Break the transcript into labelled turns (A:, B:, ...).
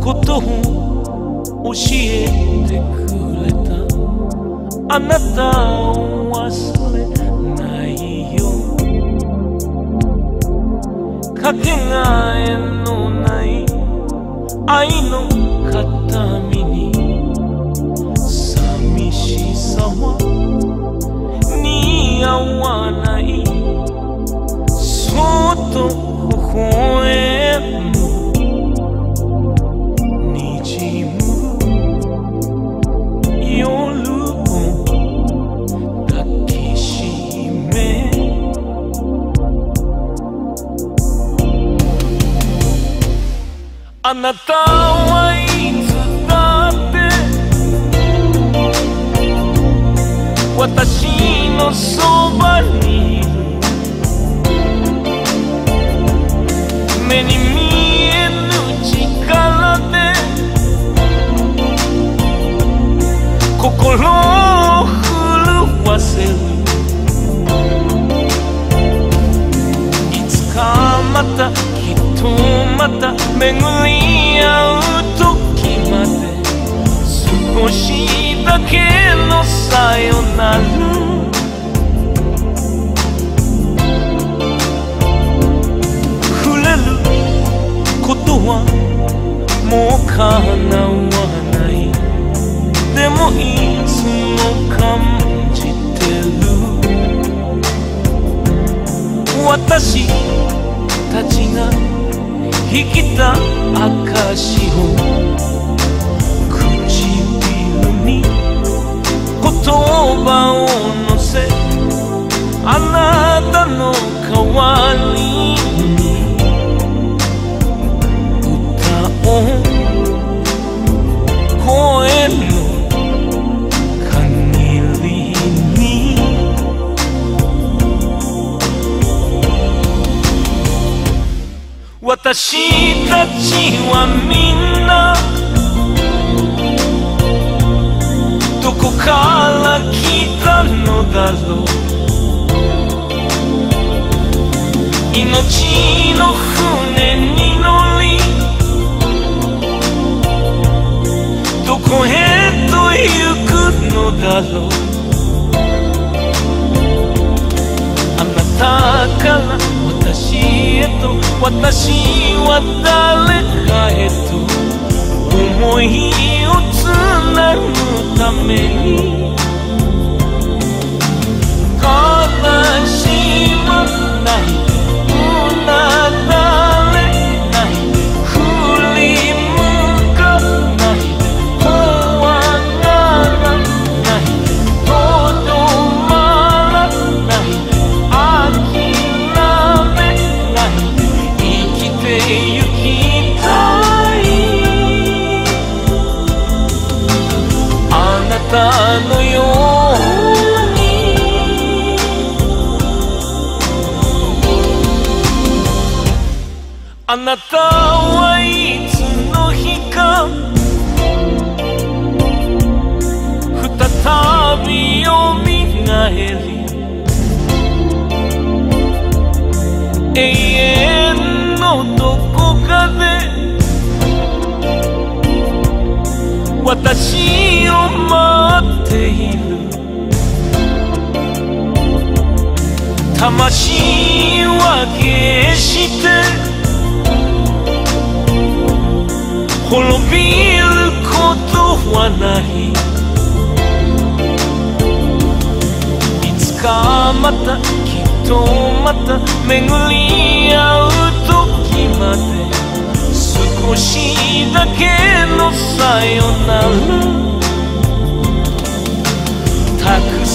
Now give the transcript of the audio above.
A: ことを教えてくれた。あなたを忘れないよ。かけがえのない愛の形あなたはいつだって私のそばにいる。目に見えぬ力で。心を震わせる。いつかまたきっとまた巡り少しだけのさよなら触れることはもう叶わない。でもいつも感じてる私たちが生きた証を葉を乗せあなたの代わりに歌を声の限りに。私たちはみこから来たのだろう。命の船に乗りどこへと行くのだろう。あなたから私へと私は誰かへと思いをつなぐためにのように。あなたはいつの日か。再びよみがえり。永遠。私を待っている。魂は決して滅びることはない。い。つかまたきっとまた巡り合う時まで少しだけのさよなら